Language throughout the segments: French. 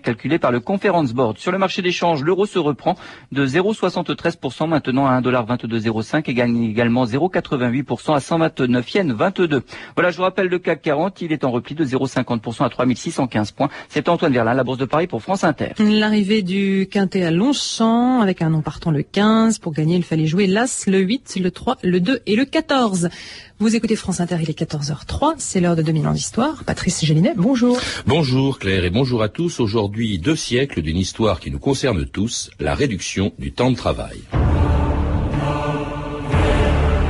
calculé par le Conference Board. Sur le marché d'échange, l'euro se reprend de 0,73% maintenant à 1,2205 et gagne également 0,88% à 129 yens 22. Voilà, je vous rappelle le CAC 40, il est en repli de 0,50% à 3615 points. C'est Antoine Verlin, la Bourse de Paris pour France Inter. L'arrivée du Quintet à Longchamp avec un nom partant le 15. Pour gagner, il fallait jouer l'As, le 8, le 3, le 2 et le 14. Vous écoutez France Inter, il est 14h03, c'est l'heure de 2000 ans d'histoire. Patrice Gélinet, bonjour. Bonjour Claire et bonjour à tous. Aujourd'hui, deux siècles d'une histoire qui nous concerne tous, la réduction du temps de travail.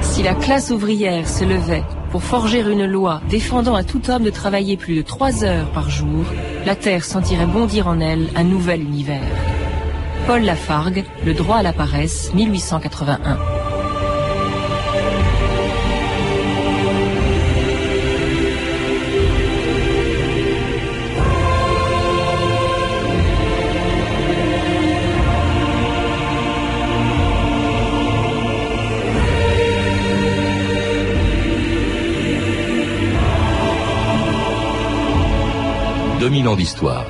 Si la classe ouvrière se levait pour forger une loi défendant à tout homme de travailler plus de trois heures par jour, la Terre sentirait bondir en elle un nouvel univers. Paul Lafargue, Le droit à la paresse, 1881. 2000 ans d'histoire.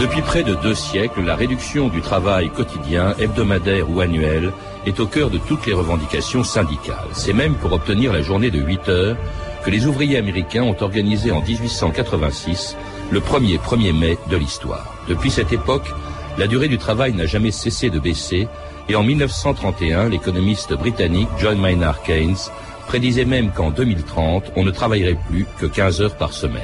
Depuis près de deux siècles, la réduction du travail quotidien, hebdomadaire ou annuel, est au cœur de toutes les revendications syndicales. C'est même pour obtenir la journée de 8 heures que les ouvriers américains ont organisé en 1886 le premier 1er mai de l'histoire. Depuis cette époque, la durée du travail n'a jamais cessé de baisser et en 1931, l'économiste britannique John Maynard Keynes prédisait même qu'en 2030, on ne travaillerait plus que 15 heures par semaine.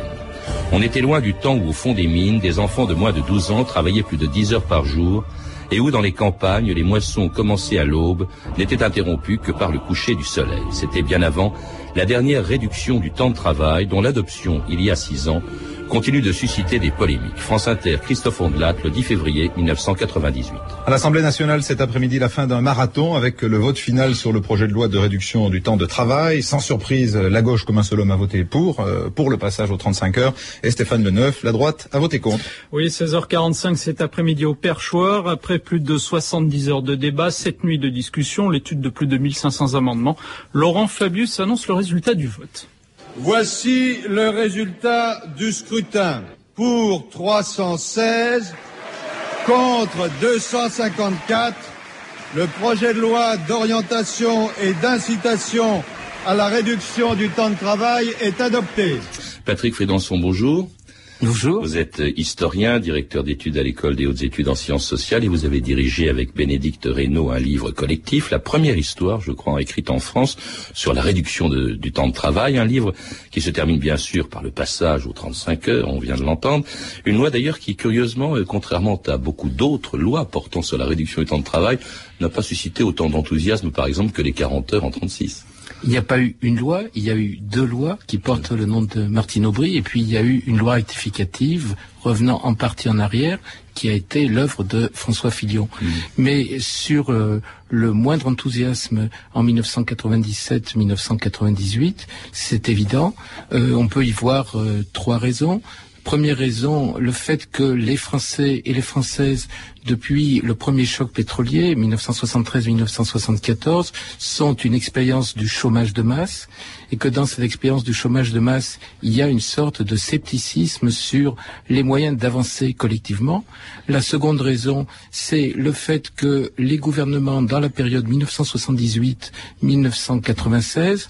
On était loin du temps où au fond des mines, des enfants de moins de 12 ans travaillaient plus de 10 heures par jour et où dans les campagnes, les moissons commencées à l'aube n'étaient interrompues que par le coucher du soleil. C'était bien avant la dernière réduction du temps de travail dont l'adoption, il y a six ans, continue de susciter des polémiques. France Inter, Christophe Ondelat, le 10 février 1998. À l'Assemblée nationale, cet après-midi, la fin d'un marathon avec le vote final sur le projet de loi de réduction du temps de travail. Sans surprise, la gauche, comme un seul homme, a voté pour, euh, pour le passage aux 35 heures. Et Stéphane Leneuf, la droite, a voté contre. Oui, 16h45 cet après-midi au perchoir. Après plus de 70 heures de débat, cette nuit de discussion, l'étude de plus de 1500 amendements, Laurent Fabius annonce le résultat du vote. Voici le résultat du scrutin. Pour 316, contre 254, le projet de loi d'orientation et d'incitation à la réduction du temps de travail est adopté. Patrick Frédançon, bonjour. Bonjour. Vous êtes historien, directeur d'études à l'école des hautes études en sciences sociales et vous avez dirigé avec Bénédicte Reynaud un livre collectif, la première histoire, je crois, écrite en France sur la réduction du temps de travail, un livre qui se termine bien sûr par le passage aux 35 heures, on vient de l'entendre, une loi d'ailleurs qui curieusement, euh, contrairement à beaucoup d'autres lois portant sur la réduction du temps de travail, n'a pas suscité autant d'enthousiasme par exemple que les 40 heures en 36. Il n'y a pas eu une loi, il y a eu deux lois qui portent le nom de Martine Aubry, et puis il y a eu une loi rectificative revenant en partie en arrière, qui a été l'œuvre de François Fillon. Mmh. Mais sur euh, le moindre enthousiasme en 1997-1998, c'est évident. Euh, on peut y voir euh, trois raisons. Première raison, le fait que les Français et les Françaises depuis le premier choc pétrolier, 1973-1974, sont une expérience du chômage de masse et que dans cette expérience du chômage de masse, il y a une sorte de scepticisme sur les moyens d'avancer collectivement. La seconde raison, c'est le fait que les gouvernements dans la période 1978-1996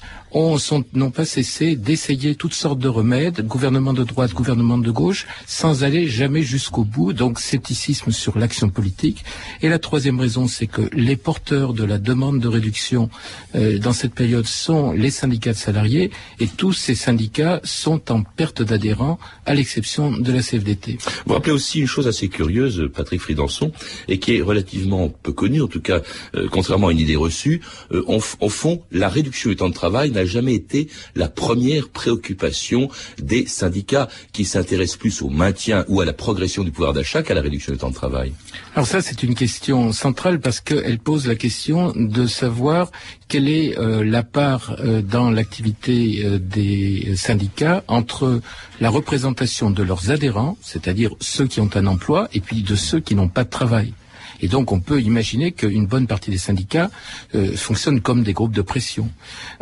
n'ont pas cessé d'essayer toutes sortes de remèdes, gouvernement de droite, gouvernement de gauche, sans aller jamais jusqu'au bout. Donc scepticisme sur l'action politique. Et la troisième raison, c'est que les porteurs de la demande de réduction euh, dans cette période sont les syndicats de salariés et tous ces syndicats sont en perte d'adhérents à l'exception de la CFDT. Vous rappelez aussi une chose assez curieuse, Patrick Fridanson, et qui est relativement peu connue, en tout cas, euh, contrairement à une idée reçue, euh, au fond, la réduction du temps de travail n'a jamais été la première préoccupation des syndicats qui s'intéressent plus au maintien ou à la progression du pouvoir d'achat qu'à la réduction du temps de travail. Alors ça, c'est une question centrale parce qu'elle pose la question de savoir quelle est euh, la part euh, dans l'activité euh, des syndicats entre la représentation de leurs adhérents, c'est-à-dire ceux qui ont un emploi, et puis de ceux qui n'ont pas de travail. Et donc on peut imaginer qu'une bonne partie des syndicats euh, fonctionnent comme des groupes de pression.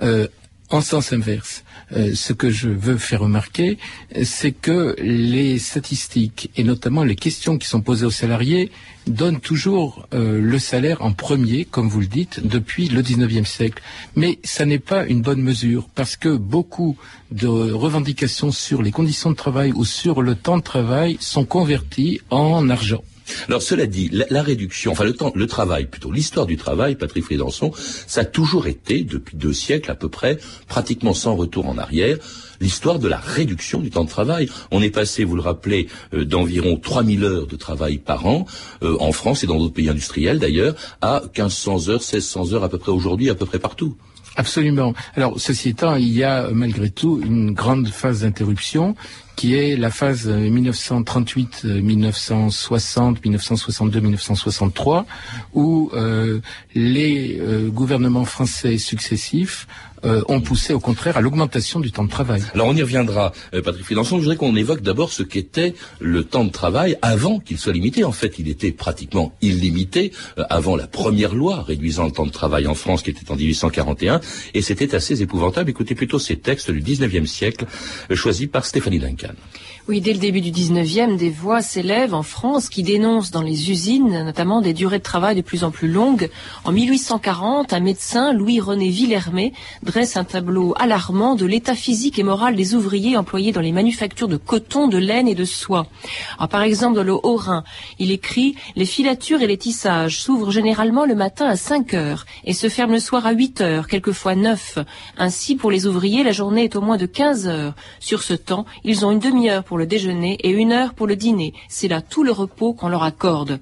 Euh, en sens inverse, euh, ce que je veux faire remarquer, c'est que les statistiques et notamment les questions qui sont posées aux salariés donnent toujours euh, le salaire en premier, comme vous le dites, depuis le 19e siècle. Mais ça n'est pas une bonne mesure parce que beaucoup de revendications sur les conditions de travail ou sur le temps de travail sont converties en argent. Alors cela dit, la, réduction, enfin le temps, le travail plutôt, l'histoire du travail, Patrick Frédançon, ça a toujours été, depuis deux siècles à peu près, pratiquement sans retour en arrière, l'histoire de la réduction du temps de travail. On est passé, vous le rappelez, euh, d'environ 3000 heures de travail par an, euh, en France et dans d'autres pays industriels d'ailleurs, à 1500 heures, 1600 heures à peu près aujourd'hui, à peu près partout. Absolument. Alors, ceci étant, il y a malgré tout une grande phase d'interruption qui est la phase 1938, 1960, 1962, 1963, où euh, les euh, gouvernements français successifs euh, ont poussé au contraire à l'augmentation du temps de travail. Alors on y reviendra, euh, Patrick Fidançon. Je voudrais qu'on évoque d'abord ce qu'était le temps de travail avant qu'il soit limité. En fait, il était pratiquement illimité euh, avant la première loi réduisant le temps de travail en France, qui était en 1841, et c'était assez épouvantable. Écoutez plutôt ces textes du 19e siècle choisis par Stéphanie Duncan. Oui, dès le début du 19e, des voix s'élèvent en France qui dénoncent dans les usines notamment des durées de travail de plus en plus longues. En 1840, un médecin, Louis-René Villermé, dresse un tableau alarmant de l'état physique et moral des ouvriers employés dans les manufactures de coton, de laine et de soie. par exemple, dans le Haut-Rhin, il écrit « Les filatures et les tissages s'ouvrent généralement le matin à 5 heures et se ferment le soir à 8 heures, quelquefois 9. Ainsi, pour les ouvriers, la journée est au moins de 15 heures. Sur ce temps, ils ont une demi-heure pour le déjeuner et une heure pour le dîner. C'est là tout le repos qu'on leur accorde.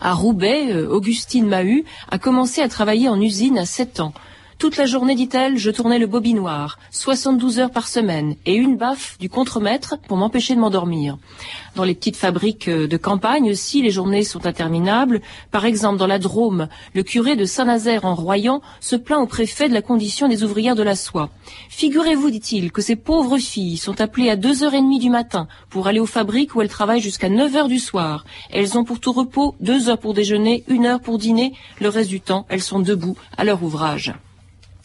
À Roubaix, euh, Augustine Mahut a commencé à travailler en usine à 7 ans. Toute la journée, dit-elle, je tournais le bobinoir, 72 heures par semaine, et une baffe du contremaître pour m'empêcher de m'endormir. Dans les petites fabriques euh, de campagne aussi, les journées sont interminables. Par exemple, dans la Drôme, le curé de Saint-Nazaire en Royan se plaint au préfet de la condition des ouvrières de la soie. Figurez-vous, dit-il, que ces pauvres filles sont appelées à deux heures et demie du matin pour aller aux fabriques où elles travaillent jusqu'à 9 heures du soir. Elles ont pour tout repos deux heures pour déjeuner, une heure pour dîner. Le reste du temps, elles sont debout à leur ouvrage.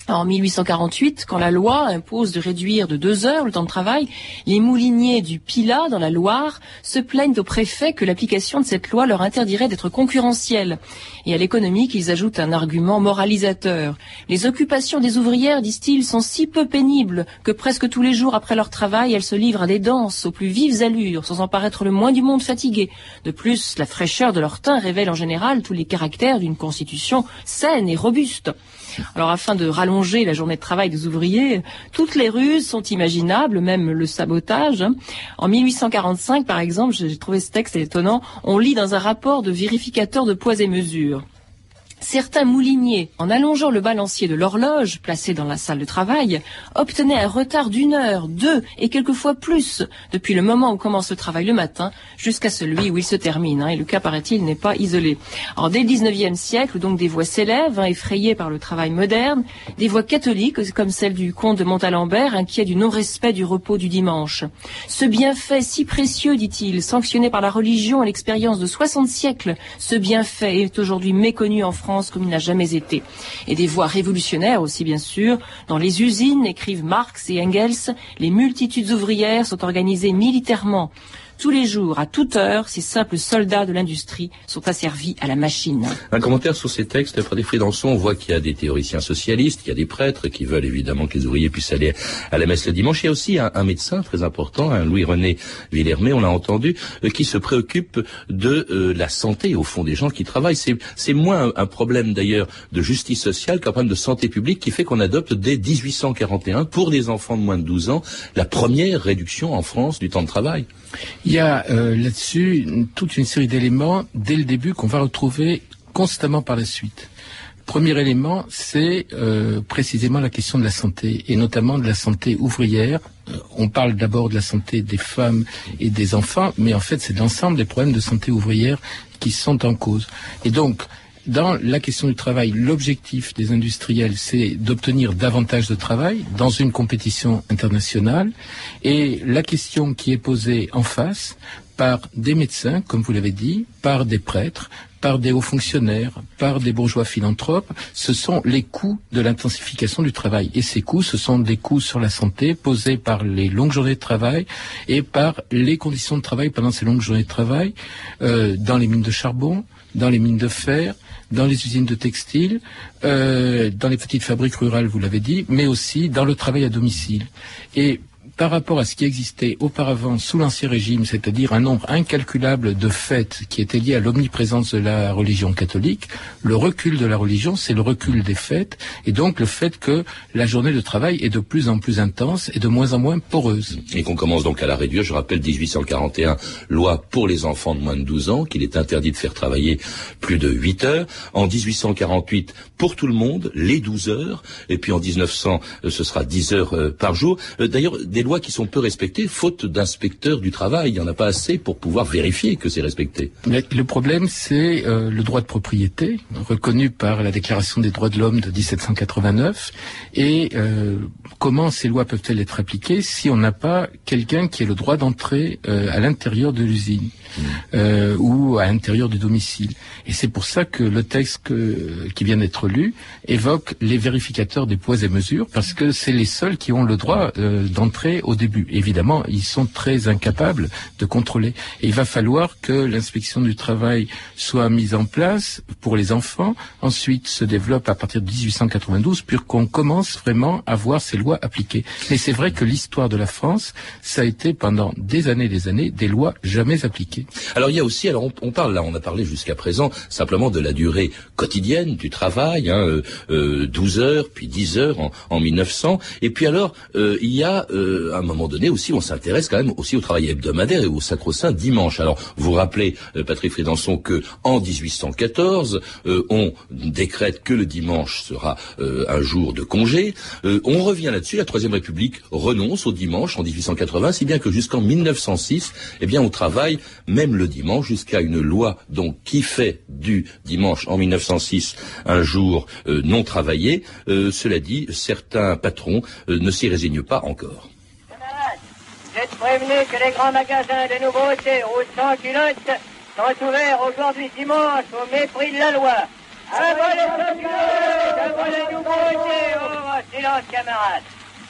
En 1848, quand la loi impose de réduire de deux heures le temps de travail, les mouliniers du Pilat, dans la Loire, se plaignent au préfet que l'application de cette loi leur interdirait d'être concurrentiels. Et à l'économie qu'ils ajoutent un argument moralisateur. Les occupations des ouvrières, disent-ils, sont si peu pénibles que presque tous les jours après leur travail, elles se livrent à des danses aux plus vives allures, sans en paraître le moins du monde fatigué. De plus, la fraîcheur de leur teint révèle en général tous les caractères d'une constitution saine et robuste. Alors afin de rallonger la journée de travail des ouvriers, toutes les ruses sont imaginables, même le sabotage. En 1845, par exemple, j'ai trouvé ce texte étonnant, on lit dans un rapport de vérificateur de poids et mesures. Certains mouliniers, en allongeant le balancier de l'horloge placé dans la salle de travail, obtenaient un retard d'une heure, deux et quelquefois plus depuis le moment où commence le travail le matin jusqu'à celui où il se termine. Hein, et le cas, paraît-il, n'est pas isolé. Alors, dès le 19e siècle, donc des voix s'élèvent, hein, effrayées par le travail moderne, des voix catholiques comme celle du comte de Montalembert, inquiet du non-respect du repos du dimanche. Ce bienfait si précieux, dit-il, sanctionné par la religion et l'expérience de 60 siècles, ce bienfait est aujourd'hui méconnu en France Comme il n'a jamais été. Et des voix révolutionnaires aussi, bien sûr. Dans les usines, écrivent Marx et Engels, les multitudes ouvrières sont organisées militairement. Tous les jours, à toute heure, ces simples soldats de l'industrie sont asservis à la machine. Un commentaire sur ces textes, Frédéric Frédançon, on voit qu'il y a des théoriciens socialistes, il y a des prêtres qui veulent évidemment que les ouvriers puissent aller à la messe le dimanche. Il y a aussi un, médecin très important, un Louis-René Villermé, on l'a entendu, euh, qui se préoccupe de euh, la santé, au fond, des gens qui travaillent. C'est moins un, problème d'ailleurs de justice sociale qu'un problème de santé publique qui fait qu'on adopte dès 1841, pour des enfants de moins de 12 ans, la première réduction en France du temps de travail. Il y a euh, là-dessus toute une série d'éléments dès le début qu'on va retrouver constamment par la suite. Premier élément, c'est euh, précisément la question de la santé, et notamment de la santé ouvrière. Euh, on parle d'abord de la santé des femmes et des enfants, mais en fait, c'est l'ensemble des problèmes de santé ouvrière qui sont en cause. Et donc, dans la question du travail, l'objectif des industriels, c'est d'obtenir davantage de travail dans une compétition internationale. Et la question qui est posée en face par des médecins, comme vous l'avez dit, par des prêtres, par des hauts fonctionnaires, par des bourgeois philanthropes, ce sont les coûts de l'intensification du travail. Et ces coûts, ce sont des coûts sur la santé posés par les longues journées de travail et par les conditions de travail pendant ces longues journées de travail euh, dans les mines de charbon, dans les mines de fer, dans les usines de textile, euh, dans les petites fabriques rurales, vous l'avez dit, mais aussi dans le travail à domicile. Et par rapport à ce qui existait auparavant sous l'Ancien Régime, c'est-à-dire un nombre incalculable de fêtes qui étaient liées à l'omniprésence de la religion catholique, le recul de la religion, c'est le recul des fêtes, et donc le fait que la journée de travail est de plus en plus intense et de moins en moins poreuse. Et qu'on commence donc à la réduire. Je rappelle 1841, loi pour les enfants de moins de 12 ans, qu'il est interdit de faire travailler plus de 8 heures. En 1848, pour tout le monde, les 12 heures. Et puis en 1900, euh, ce sera 10 heures euh, par jour. Euh, d'ailleurs, lois qui sont peu respectées, faute d'inspecteurs du travail. Il n'y en a pas assez pour pouvoir vérifier que c'est respecté. le problème, c'est euh, le droit de propriété, reconnu par la Déclaration des droits de l'homme de 1789. Et euh, comment ces lois peuvent-elles être appliquées si on n'a pas quelqu'un qui ait le droit d'entrer euh, à l'intérieur de l'usine mmh. ou à l'intérieur du domicile? Et c'est pour ça que le texte que, qui vient d'être lu évoque les vérificateurs des poids et mesures, parce que c'est les seuls qui ont le droit d'entrer au début. Évidemment, ils sont très incapables de contrôler. Et il va falloir que l'inspection du travail soit mise en place pour les enfants, ensuite se développe à partir de 1892, puis qu'on commence vraiment à voir ces lois appliquées. Mais c'est vrai que l'histoire de la France, ça a été pendant des années et des années des lois jamais appliquées. Alors il y a aussi, alors on, parle là, on a parlé jusqu'à présent simplement de la durée quotidienne du travail, hein, euh, 12 euh, heures, puis 10 heures en, en 1900, et puis alors euh, il y a euh, à un moment donné aussi, on s'intéresse quand même aussi au travail hebdomadaire et au sacro-saint dimanche. Alors, vous rappelez, euh, Patrick Frédançon, que en 1814, euh, on décrète que le dimanche sera euh, un jour de congé. on revient là-dessus. La Troisième République renonce au dimanche en 1880, si bien que jusqu'en 1906, eh bien, on travaille même le dimanche jusqu'à une loi donc qui fait du dimanche en 1906 un jour non travaillé. cela dit, certains patrons ne s'y résignent pas encore. Êtes prévenus que les grands magasins de nouveautés aux 100 culottes sont ouverts aujourd'hui dimanche au mépris de la loi. Avant les culottes, avant les nouveautés, oh, silence camarades.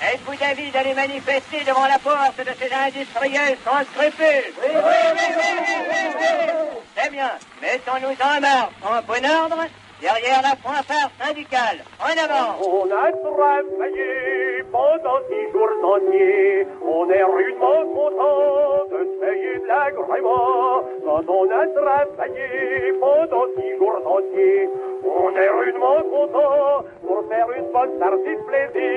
Êtes-vous d'avis d'aller manifester devant la porte de ces industriels sans scrupules? Oui, oui, oui, oui, oui, oui, Très bien. Mettons-nous en marche en bon ordre derrière la fanfare syndicale. En avant On a travaillé pendant six jours entiers. On est rudement content de se payer de l'agrément. Quand on a pendant six jours entiers, on est rudement content pour faire une bonne partie de plaisir.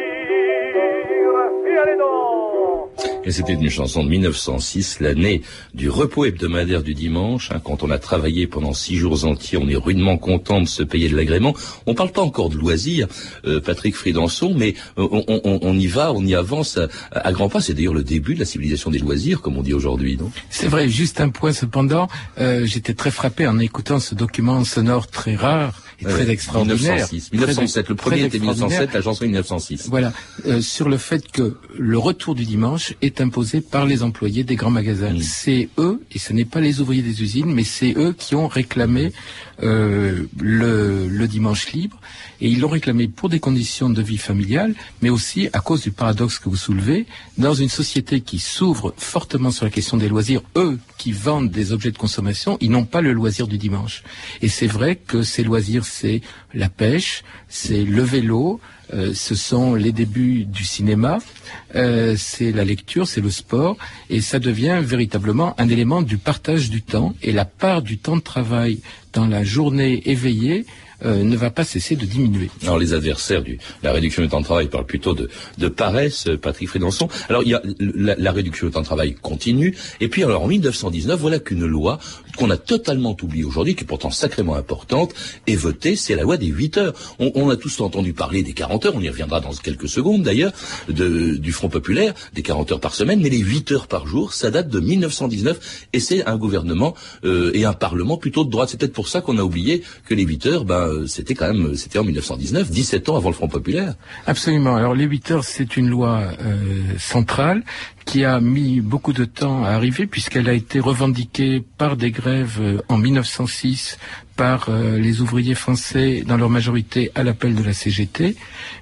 Et c'était une chanson de 1906, l'année du repos hebdomadaire du dimanche. Hein, quand on a travaillé pendant six jours entiers, on est rudement content de se payer de l'agrément. On parle pas encore de loisirs, euh, Patrick Fridanson, mais euh, on, y va, on y avance à, grands pas. C'est d'ailleurs le début de la civilisation des loisirs, comme on dit aujourd'hui, C'est vrai. Juste un point cependant, euh, j'étais très frappé en écoutant ce document sonore très rare et très extraordinaire. 1906, 1907. Le premier était 1907, la chanson 1906. Voilà, sur le fait que le retour du dimanche est imposé par les employés des grands magasins. C'est eux, et ce n'est pas les ouvriers des usines, mais c'est eux qui ont réclamé euh, le, le, dimanche libre, et ils l'ont réclamé pour des conditions de vie familiale, mais aussi à cause du paradoxe que vous soulevez, dans une société qui s'ouvre fortement sur la question des loisirs, eux qui vendent des objets de consommation, ils n'ont pas le loisir du dimanche. Et c'est vrai que ces loisirs, c'est la pêche, c'est le vélo, euh, ce sont les débuts du cinéma, euh, c'est la lecture, c'est le sport, et ça devient véritablement un élément du partage du temps, et la part du temps de travail dans la journée éveillée euh, ne va pas cesser de diminuer. Alors les adversaires de la réduction du temps de travail parlent plutôt de, de paresse, Patrick Frédançon. Alors il y a la, la, réduction du temps de travail continue, et puis alors en 1919, voilà qu'une loi qu'on a totalement oubliée aujourd'hui, qui est pourtant sacrément importante, est votée, c'est la loi des 8 heures. On, on, a tous entendu parler des 40 heures, on y reviendra dans quelques secondes d'ailleurs, du Front Populaire, des 40 heures par semaine, mais les 8 heures par jour, ça date de 1919, et c'est un gouvernement euh, et un parlement plutôt de droite. C'est peut-être pour ça qu'on a oublié que les 8 heures, ben, euh, c'était quand même, c'était en 1919, 17 ans avant le Front Populaire. Absolument. Alors les 8 heures, c'est une loi euh, centrale qui a mis beaucoup de temps à arriver puisqu'elle a été revendiquée par des grèves euh, en 1906 par euh, les ouvriers français dans leur majorité à l'appel de la CGT,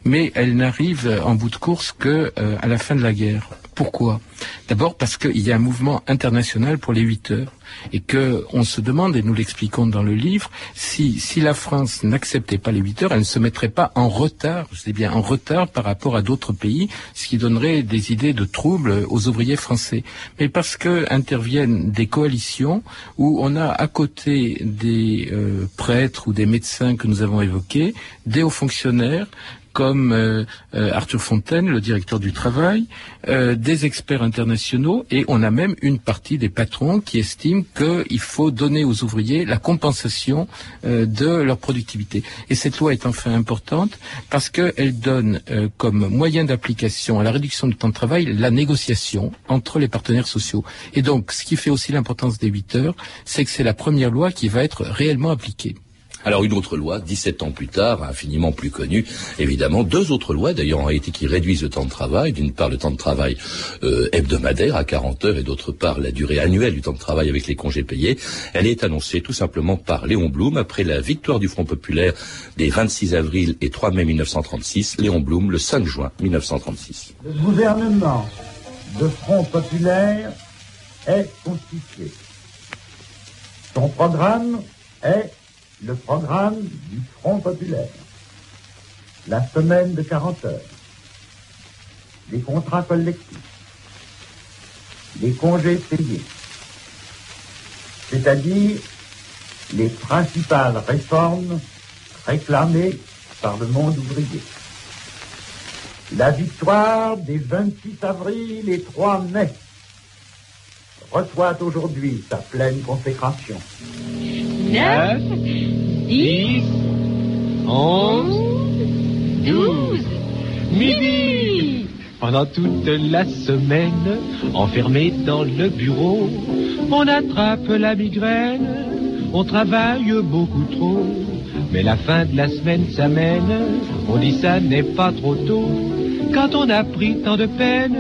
mais elle n'arrive en bout de course que euh, à la fin de la guerre. Pourquoi? D'abord parce qu'il y a un mouvement international pour les 8 heures et que on se demande, et nous l'expliquons dans le livre, si, si la France n'acceptait pas les 8 heures, elle ne se mettrait pas en retard, je dis bien en retard par rapport à d'autres pays, ce qui donnerait des idées de troubles aux ouvriers français. Mais parce que interviennent des coalitions où on a à côté des euh, prêtres ou des médecins que nous avons évoqués, des hauts fonctionnaires, comme euh, euh, Arthur Fontaine, le directeur du travail, euh, des experts internationaux, et on a même une partie des patrons qui estiment qu'il faut donner aux ouvriers la compensation de leur productivité. Et cette loi est enfin importante parce qu'elle donne comme moyen d'application à la réduction du temps de travail la négociation entre les partenaires sociaux. Et donc, ce qui fait aussi l'importance des 8 heures, c'est que c'est la première loi qui va être réellement appliquée. Alors une autre loi, 17 ans plus tard, infiniment plus connue, évidemment, deux autres lois d'ailleurs en Haïti qui réduisent le temps de travail, d'une part le temps de travail euh, hebdomadaire à 40 heures et d'autre part la durée annuelle du temps de travail avec les congés payés. Elle est annoncée tout simplement par Léon Blum après la victoire du Front populaire des 26 avril et 3 mai 1936. Léon Blum le 5 juin 1936. Le gouvernement de Front populaire est constitué. Son programme est le programme du Front populaire, la semaine de 40 heures, les contrats collectifs, les congés payés, c'est-à-dire les principales réformes réclamées par le monde ouvrier. La victoire des 26 avril et 3 mai reçoit aujourd'hui sa pleine consécration. 9, 10, 11, 12, midi. Pendant toute la semaine, enfermé dans le bureau, on attrape la migraine, on travaille beaucoup trop. Mais la fin de la semaine s'amène, on dit ça n'est pas trop tôt. Quand on a pris tant de peine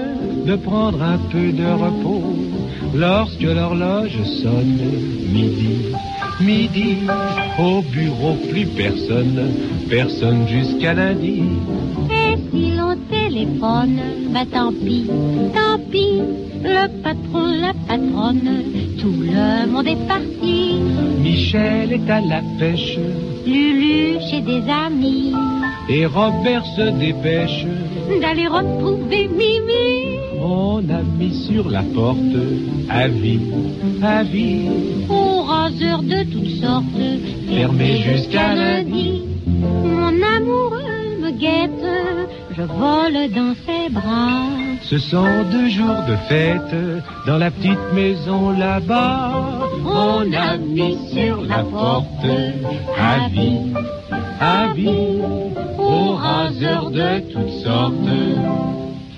de prendre un peu de repos, lorsque l'horloge sonne midi, midi, au bureau plus personne, personne jusqu'à lundi. Et si l'on téléphone, bah tant pis, tant pis, le patron, la patronne, tout le monde est parti. Michel est à la pêche, Lulu chez des amis, et Robert se dépêche. d'aller retrouver Mimi. On a mis sur la porte avis, avis, Aux raseurs de toutes sortes, fermé jusqu'à lundi. Mon amoureux me guette, je vole dans ses bras. Ce sont deux jours de fête dans la petite maison là-bas. On a mis sur la porte avis, avis, aux raseurs de toutes sortes,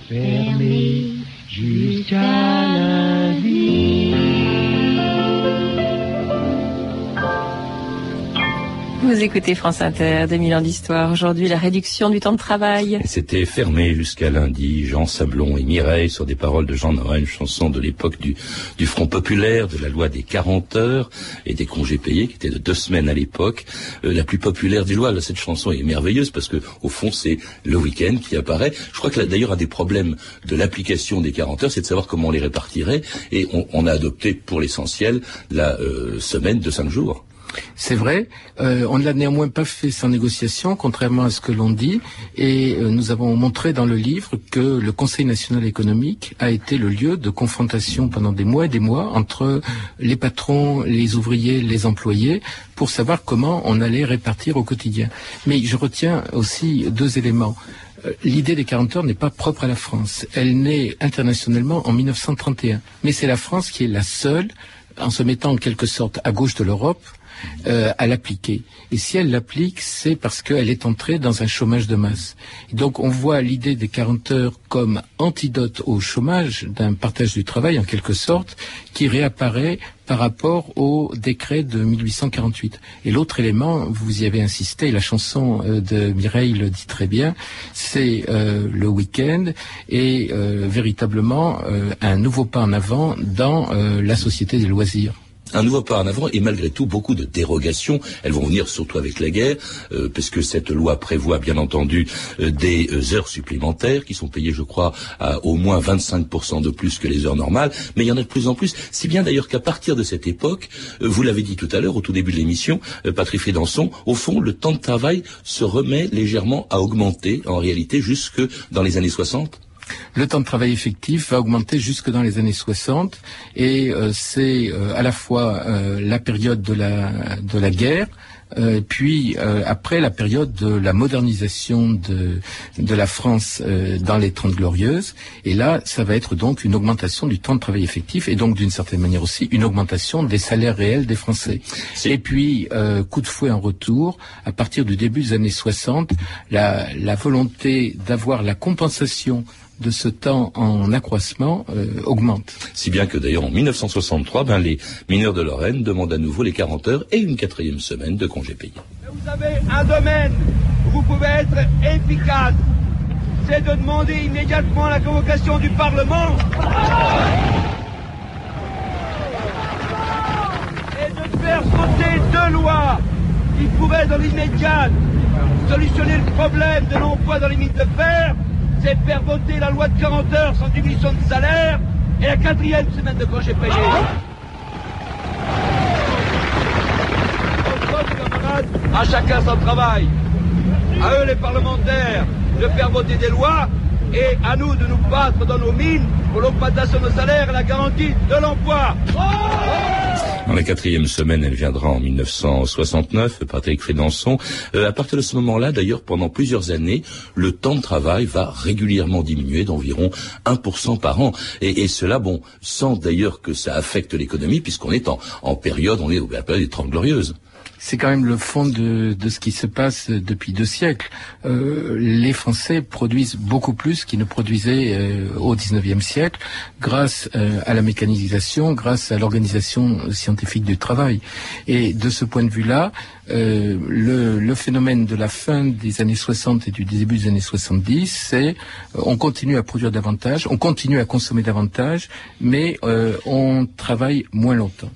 fermé jusqu'à lundi. Vous écoutez France Inter, 2000 ans d'histoire. Aujourd'hui, la réduction du temps de travail. C'était fermé jusqu'à lundi, Jean Sablon et Mireille sur des paroles de Jean Noël, une chanson de l'époque du, du Front populaire, de la loi des 40 heures et des congés payés, qui était de deux semaines à l'époque. Euh, la plus populaire des lois, cette chanson est merveilleuse parce que, au fond, c'est le week-end qui apparaît. Je crois que là, d'ailleurs, un des problèmes de l'application des 40 heures, c'est de savoir comment on les répartirait. Et on, on a adopté, pour l'essentiel, la euh, semaine de cinq jours. C'est vrai, euh, on ne l'a néanmoins pas fait sans négociation, contrairement à ce que l'on dit, et euh, nous avons montré dans le livre que le Conseil national économique a été le lieu de confrontation pendant des mois et des mois entre les patrons, les ouvriers, les employés, pour savoir comment on allait répartir au quotidien. Mais je retiens aussi deux éléments. Euh, L'idée des 40 heures n'est pas propre à la France. Elle naît internationalement en 1931. Mais c'est la France qui est la seule, en se mettant en quelque sorte à gauche de l'Europe, euh, à l'appliquer. Et si elle l'applique, c'est parce qu'elle est entrée dans un chômage de masse. Donc on voit l'idée des 40 heures comme antidote au chômage, d'un partage du travail en quelque sorte, qui réapparaît par rapport au décret de 1848. Et l'autre élément, vous y avez insisté, la chanson euh, de Mireille le dit très bien, c'est euh, le week-end et euh, véritablement euh, un nouveau pas en avant dans euh, la société des loisirs un nouveau pas en avant et malgré tout beaucoup de dérogations. Elles vont venir surtout avec la guerre, euh, puisque cette loi prévoit bien entendu euh, des euh, heures supplémentaires qui sont payées, je crois, à au moins 25% de plus que les heures normales. Mais il y en a de plus en plus, si bien d'ailleurs qu'à partir de cette époque, euh, vous l'avez dit tout à l'heure au tout début de l'émission, Patrick Fédançon, au fond, le temps de travail se remet légèrement à augmenter en réalité jusque dans les années 60 le temps de travail effectif va augmenter jusque dans les années 60 et euh, c'est euh, à la fois euh, la période de la, de la guerre, euh, puis euh, après la période de la modernisation de, de la France euh, dans les Trente Glorieuses, et là ça va être donc une augmentation du temps de travail effectif et donc d'une certaine manière aussi une augmentation des salaires réels des Français. Et puis euh, coup de fouet en retour, à partir du début des années 60, la, la volonté d'avoir la compensation de ce temps en accroissement euh, augmente. Si bien que d'ailleurs en 1963, ben, les mineurs de Lorraine demandent à nouveau les 40 heures et une quatrième semaine de congés payés. Vous avez un domaine où vous pouvez être efficace, c'est de demander immédiatement la convocation du Parlement et de faire sauter deux lois qui pourraient dans l'immédiat solutionner le problème de l'emploi dans les mines de fer, c'est faire voter la loi de 40 heures sans diminution de salaire et la quatrième semaine de congé payé. camarades, à chacun son travail. À eux les parlementaires de faire voter des lois et à nous de nous battre dans nos mines pour l'augmentation de nos salaires et la garantie de l'emploi. La quatrième semaine, elle viendra en 1969, Patrick Fédançon. Euh, à partir de ce moment-là, d'ailleurs, pendant plusieurs années, le temps de travail va régulièrement diminuer d'environ 1% par an. Et, cela, bon, sans d'ailleurs que ça affecte l'économie, puisqu'on est en, période, on est au la période des Trente Glorieuses c'est quand même le fond de, de, ce qui se passe depuis deux siècles. Euh, les Français produisent beaucoup plus qu'ils ne produisaient euh, au XIXe siècle, grâce euh, à la mécanisation, grâce à l'organisation scientifique du travail. Et de ce point de vue-là, euh, le, le, phénomène de la fin des années 60 et du début des années 70, c'est on continue à produire davantage, on continue à consommer davantage, mais on travaille moins longtemps.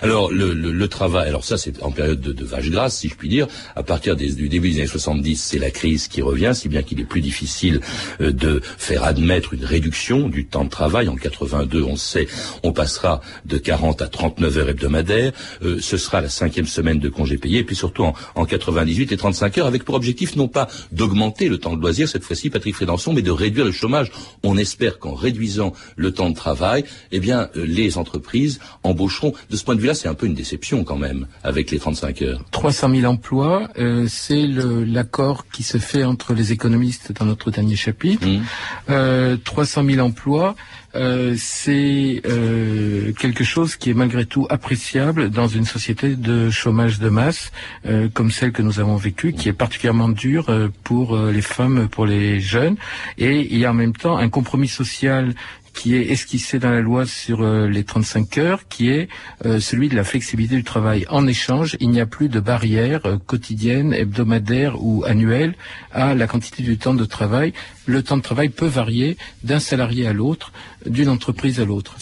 Alors le, le, le travail, alors ça c'est en période de, de, vache grasse, si je puis dire. À partir des, du début des années 70, c'est la crise qui revient, si bien qu'il est plus difficile euh, de faire admettre une réduction du temps de travail. En 82, on sait, on passera de 40 à 39 heures hebdomadaires. Euh, ce sera la cinquième semaine de congés payés. Et puis surtout en, en 98 et 35 heures, avec pour objectif non pas d'augmenter le temps de loisir, cette fois-ci, Patrick Frédançon, mais de réduire le chômage. On espère qu'en réduisant le temps de travail, eh bien, euh, les entreprises embaucheront. De ce point de vue-là, c'est un peu une déception quand même, avec les 35 heures. 300 000 emplois, euh, c'est l'accord qui se fait entre les économistes dans notre dernier chapitre. Mmh. Euh, 300 000 emplois, euh, c'est euh, quelque chose qui est malgré tout appréciable dans une société de chômage de masse euh, comme celle que nous avons vécue, qui est particulièrement dure euh, pour les femmes, pour les jeunes. Et il y a en même temps un compromis social qui est esquissé dans la loi sur euh, les 35 heures, qui est euh, celui de la flexibilité du travail. En échange, il n'y a plus de barrière euh, quotidienne, hebdomadaire ou annuelle à la quantité du temps de travail. Le temps de travail peut varier d'un salarié à l'autre, d'une entreprise à l'autre.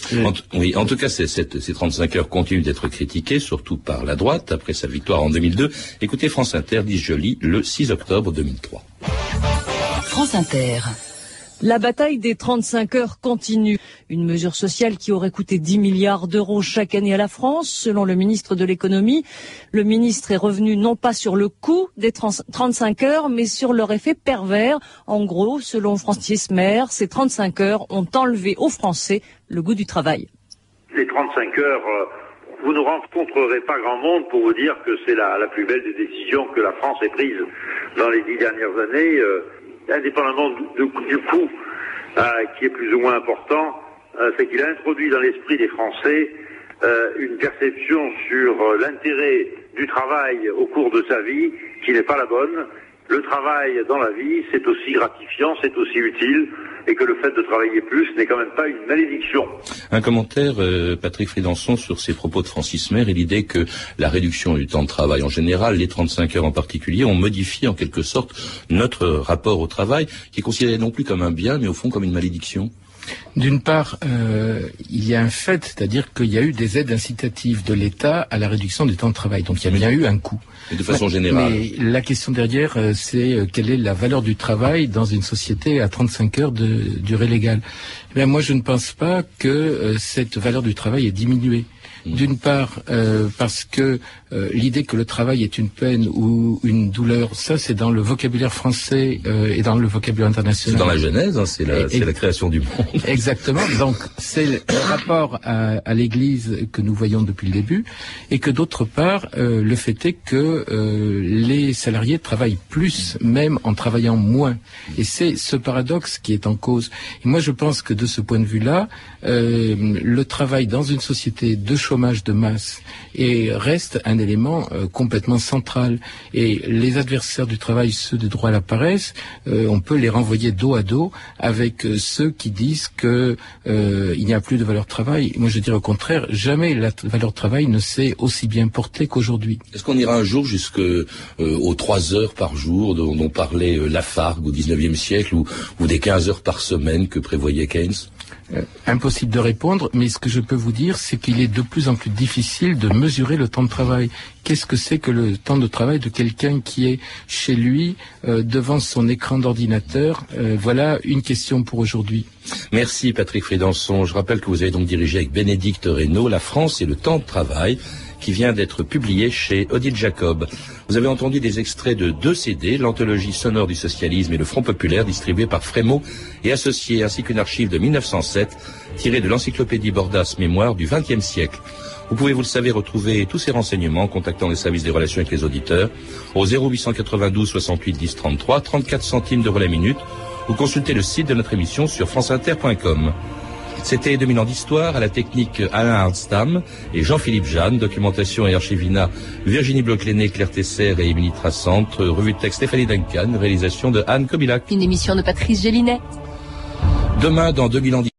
Oui, en tout cas, ces, ces 35 heures continuent d'être critiquées, surtout par la droite, après sa victoire en 2002. Écoutez France Inter, dit Joly, le 6 octobre 2003. France Inter. La bataille des 35 heures continue. Une mesure sociale qui aurait coûté 10 milliards d'euros chaque année à la France, selon le ministre de l'économie. Le ministre est revenu non pas sur le coût des 35 heures, mais sur leur effet pervers. En gros, selon Francis Maire, ces 35 heures ont enlevé aux Français le goût du travail. Les 35 heures, vous ne rencontrerez pas grand monde pour vous dire que c'est la, la, plus belle des décisions que la France ait prises dans les dix dernières années. Indépendamment du, du coût euh, qui est plus ou moins important, euh, c'est qu'il a introduit dans l'esprit des Français euh, une perception sur l'intérêt du travail au cours de sa vie qui n'est pas la bonne. Le travail dans la vie, c'est aussi gratifiant, c'est aussi utile, et que le fait de travailler plus n'est quand même pas une malédiction. Un commentaire, euh, Patrick Fridanson, sur ces propos de Francis Maire et l'idée que la réduction du temps de travail en général, les 35 heures en particulier, ont modifié en quelque sorte notre rapport au travail, qui est considéré non plus comme un bien, mais au fond comme une malédiction. D'une part, euh, il y a un fait, c'est-à-dire qu'il y a eu des aides incitatives de l'État à la réduction du temps de travail. Donc il y a bien eu un coût. Et de façon générale. Mais la question derrière, euh, c'est euh, quelle est la valeur du travail dans une société à 35 heures de durée légale? Eh bien, moi, je ne pense pas que cette valeur du travail est diminuée. Mmh. D'une part, euh, parce que euh, l'idée que le travail est une peine ou une douleur, ça c'est dans le vocabulaire français euh, et dans le vocabulaire C'est international. dans la Genèse, hein, c'est la, c'est la création du monde. Exactement. Donc c'est le rapport à, à l'Église que nous voyons depuis le début, et que d'autre part, euh, le fait est que euh, les salariés travaillent plus, même en travaillant moins. Et c'est ce paradoxe qui est en cause. Et moi, je pense que de ce point de vue-là, euh, le travail dans une société de chômage de masse et reste un élément euh, complètement central. Et les adversaires du travail, ceux de droit à la paresse, euh, on peut les renvoyer dos à dos avec euh, ceux qui disent que euh, il n'y a plus de valeur travail. Moi, je dirais au contraire, jamais la valeur travail ne s'est aussi bien portée qu'aujourd'hui. Est-ce qu'on ira un jour jusque euh, aux trois heures par jour dont, dont parlait euh, Lafargue au XIXe siècle ou, ou des 15 heures par semaine que prévoyait Keynes? Euh, impossible de répondre, mais ce que je peux vous dire, c'est qu'il est de plus en plus difficile de mesurer le temps de travail. Qu'est-ce que c'est que le temps de travail de quelqu'un qui est chez lui, euh, devant son écran d'ordinateur? Euh, Voilà une question pour aujourd'hui. Merci Patrick Fridanson. Je rappelle que vous avez donc dirigé avec Bénédicte Reynaud La France et le temps de travail qui vient d'être publié chez Odile Jacob. Vous avez entendu des extraits de deux CD, l'anthologie sonore du socialisme et le Front populaire distribué par Frémaux et associé ainsi qu'une archive de 1907 tirée de l'encyclopédie Bordas Mémoire du XXe siècle. Vous pouvez, vous le savez, retrouver tous ces renseignements en contactant les services des relations avec les auditeurs au 0892 68 10 33, 34 centimes d'euros la minute ou consulter le site de notre émission sur franceinter.com. C'était 2000 ans d'histoire à la technique Alain Hardstam et Jean-Philippe Jeanne, documentation et archivina Virginie Bloch-Léné, Claire Tesser et Émilie Trassante, revue de texte Stéphanie Duncan, réalisation de Anne Kobilac. Une émission de Patrice Gélinet. Demain, dans 2000 ans d'histoire,